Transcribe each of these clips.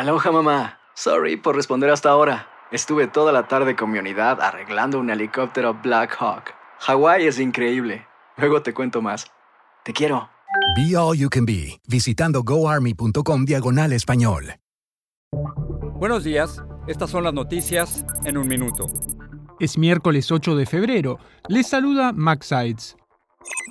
Aloha mamá. Sorry por responder hasta ahora. Estuve toda la tarde con mi unidad arreglando un helicóptero Black Hawk. Hawái es increíble. Luego te cuento más. Te quiero. Be All You Can Be, visitando goarmy.com diagonal español. Buenos días, estas son las noticias en un minuto. Es miércoles 8 de febrero. Les saluda Max Sides.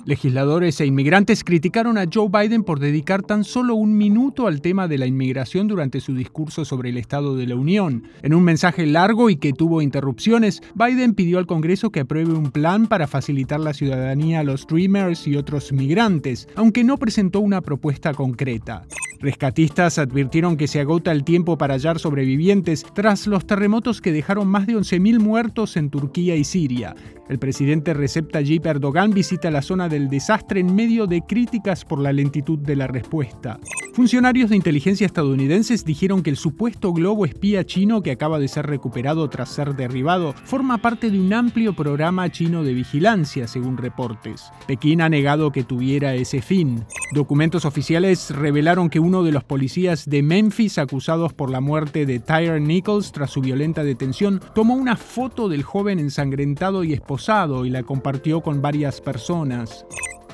Legisladores e inmigrantes criticaron a Joe Biden por dedicar tan solo un minuto al tema de la inmigración durante su discurso sobre el Estado de la Unión. En un mensaje largo y que tuvo interrupciones, Biden pidió al Congreso que apruebe un plan para facilitar la ciudadanía a los Dreamers y otros migrantes, aunque no presentó una propuesta concreta. Rescatistas advirtieron que se agota el tiempo para hallar sobrevivientes tras los terremotos que dejaron más de 11.000 muertos en Turquía y Siria. El presidente Recep Tayyip Erdogan visita la zona del desastre en medio de críticas por la lentitud de la respuesta. Funcionarios de inteligencia estadounidenses dijeron que el supuesto globo espía chino que acaba de ser recuperado tras ser derribado forma parte de un amplio programa chino de vigilancia, según reportes. Pekín ha negado que tuviera ese fin. Documentos oficiales revelaron que uno de los policías de Memphis acusados por la muerte de Tyre Nichols tras su violenta detención tomó una foto del joven ensangrentado y esposado y la compartió con varias personas.